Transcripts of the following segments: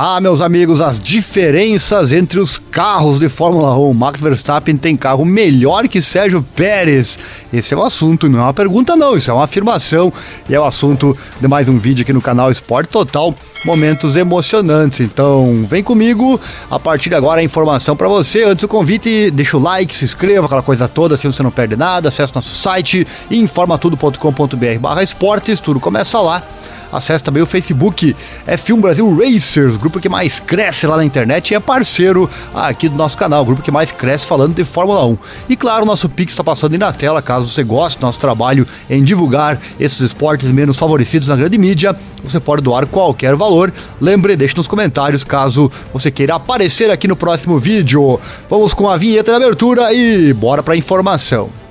Ah, meus amigos, as diferenças entre os carros de Fórmula 1. Max Verstappen tem carro melhor que Sérgio Pérez. Esse é o assunto, não é uma pergunta não, isso é uma afirmação. E é o assunto de mais um vídeo aqui no canal Esporte Total. Momentos emocionantes. Então, vem comigo. A partir de agora a informação para você. Antes do convite, deixa o like, se inscreva, aquela coisa toda, assim você não perde nada. Acesse nosso site informatudo.com.br/esportes. Tudo começa lá. Acesse também o Facebook F1 Brasil Racers, grupo que mais cresce lá na internet e é parceiro aqui do nosso canal, grupo que mais cresce falando de Fórmula 1. E claro, o nosso Pix está passando aí na tela, caso você goste do nosso trabalho em divulgar esses esportes menos favorecidos na grande mídia, você pode doar qualquer valor. Lembre, deixe nos comentários caso você queira aparecer aqui no próximo vídeo. Vamos com a vinheta de abertura e bora para a informação.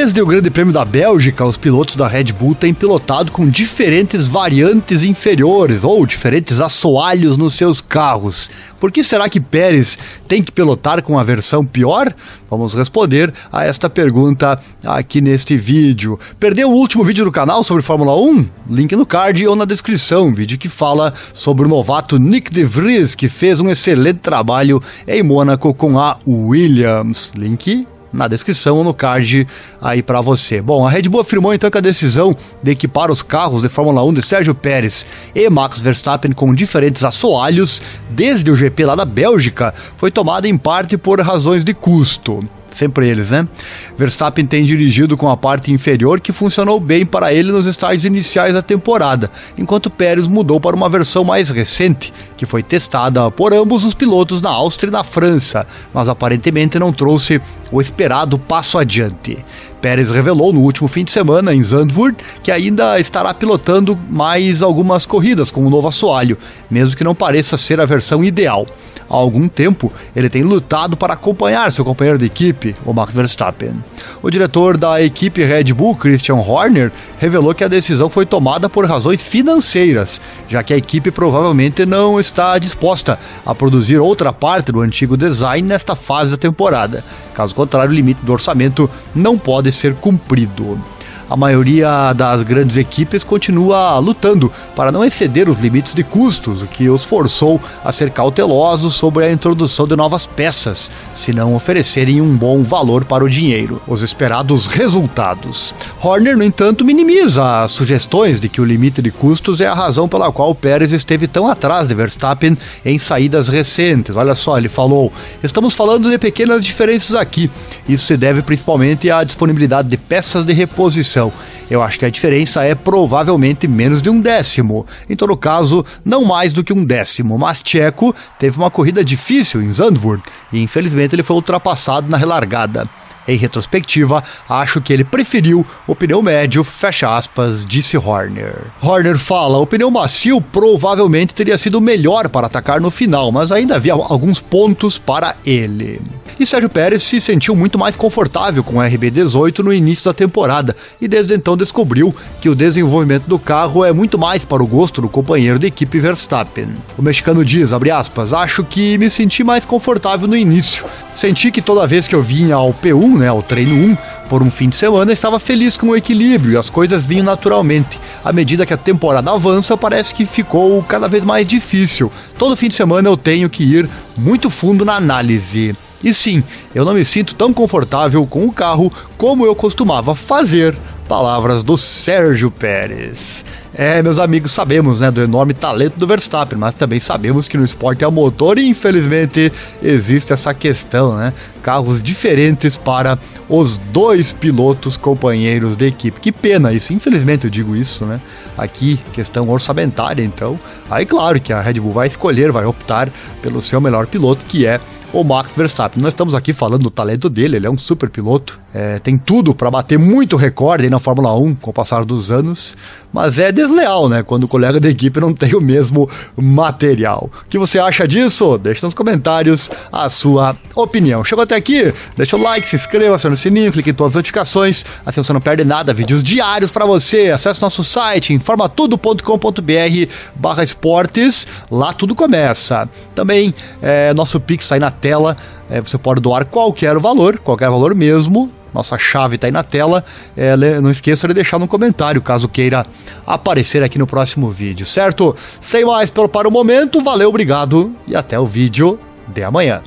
Desde o Grande Prêmio da Bélgica, os pilotos da Red Bull têm pilotado com diferentes variantes inferiores ou diferentes assoalhos nos seus carros. Por que será que Pérez tem que pilotar com a versão pior? Vamos responder a esta pergunta aqui neste vídeo. Perdeu o último vídeo do canal sobre Fórmula 1? Link no card ou na descrição. Vídeo que fala sobre o novato Nick De Vries, que fez um excelente trabalho em Mônaco com a Williams. Link na descrição ou no card aí para você. Bom, a Red Bull afirmou então que a decisão de equipar os carros de Fórmula 1 de Sérgio Pérez e Max Verstappen com diferentes assoalhos desde o GP lá da Bélgica foi tomada em parte por razões de custo sempre eles, né? Verstappen tem dirigido com a parte inferior que funcionou bem para ele nos estágios iniciais da temporada, enquanto Pérez mudou para uma versão mais recente, que foi testada por ambos os pilotos na Áustria e na França, mas aparentemente não trouxe o esperado passo adiante. Pérez revelou no último fim de semana em Zandvoort que ainda estará pilotando mais algumas corridas com o novo assoalho, mesmo que não pareça ser a versão ideal. Há algum tempo, ele tem lutado para acompanhar seu companheiro de equipe, o Max Verstappen. O diretor da equipe Red Bull, Christian Horner, revelou que a decisão foi tomada por razões financeiras, já que a equipe provavelmente não está disposta a produzir outra parte do antigo design nesta fase da temporada. Caso contrário, o limite do orçamento não pode ser cumprido a maioria das grandes equipes continua lutando para não exceder os limites de custos, o que os forçou a ser cautelosos sobre a introdução de novas peças, se não oferecerem um bom valor para o dinheiro. Os esperados resultados. Horner, no entanto, minimiza as sugestões de que o limite de custos é a razão pela qual Pérez esteve tão atrás de Verstappen em saídas recentes. Olha só, ele falou: estamos falando de pequenas diferenças aqui. Isso se deve principalmente à disponibilidade de peças de reposição eu acho que a diferença é provavelmente menos de um décimo. Em todo caso, não mais do que um décimo. Mas Tcheco teve uma corrida difícil em Zandvoort e infelizmente ele foi ultrapassado na relargada. Em retrospectiva, acho que ele preferiu o pneu médio, fecha aspas, disse Horner. Horner fala: o pneu macio provavelmente teria sido melhor para atacar no final, mas ainda havia alguns pontos para ele. E Sérgio Pérez se sentiu muito mais confortável com o RB18 no início da temporada e desde então descobriu que o desenvolvimento do carro é muito mais para o gosto do companheiro de equipe Verstappen. O mexicano diz, aspas, acho que me senti mais confortável no início. Senti que toda vez que eu vinha ao P1, né, ao treino 1, por um fim de semana, estava feliz com o equilíbrio e as coisas vinham naturalmente. À medida que a temporada avança, parece que ficou cada vez mais difícil. Todo fim de semana eu tenho que ir muito fundo na análise. E sim, eu não me sinto tão confortável com o carro como eu costumava fazer. Palavras do Sérgio Pérez. É, meus amigos, sabemos, né, do enorme talento do Verstappen, mas também sabemos que no esporte é o motor e infelizmente existe essa questão, né? Carros diferentes para os dois pilotos companheiros de equipe. Que pena isso, infelizmente eu digo isso, né? Aqui, questão orçamentária, então. Aí, claro que a Red Bull vai escolher, vai optar pelo seu melhor piloto, que é o Max Verstappen. Nós estamos aqui falando do talento dele, ele é um super piloto, é, tem tudo para bater muito recorde aí na Fórmula 1 com o passar dos anos, mas é desleal, né? Quando o colega da equipe não tem o mesmo material. O que você acha disso? Deixe nos comentários a sua opinião. Chegou até aqui? Deixa o like, se inscreva, acione o sininho, clique em todas as notificações, assim você não perde nada. Vídeos diários para você. Acesse nosso site informatudo.com.br barra esportes. Lá tudo começa. Também é, nosso Pix sai na tela. É, você pode doar qualquer valor, qualquer valor mesmo. Nossa chave está aí na tela. É, não esqueça de deixar no comentário caso queira aparecer aqui no próximo vídeo, certo? Sem mais para o momento, valeu, obrigado e até o vídeo de amanhã.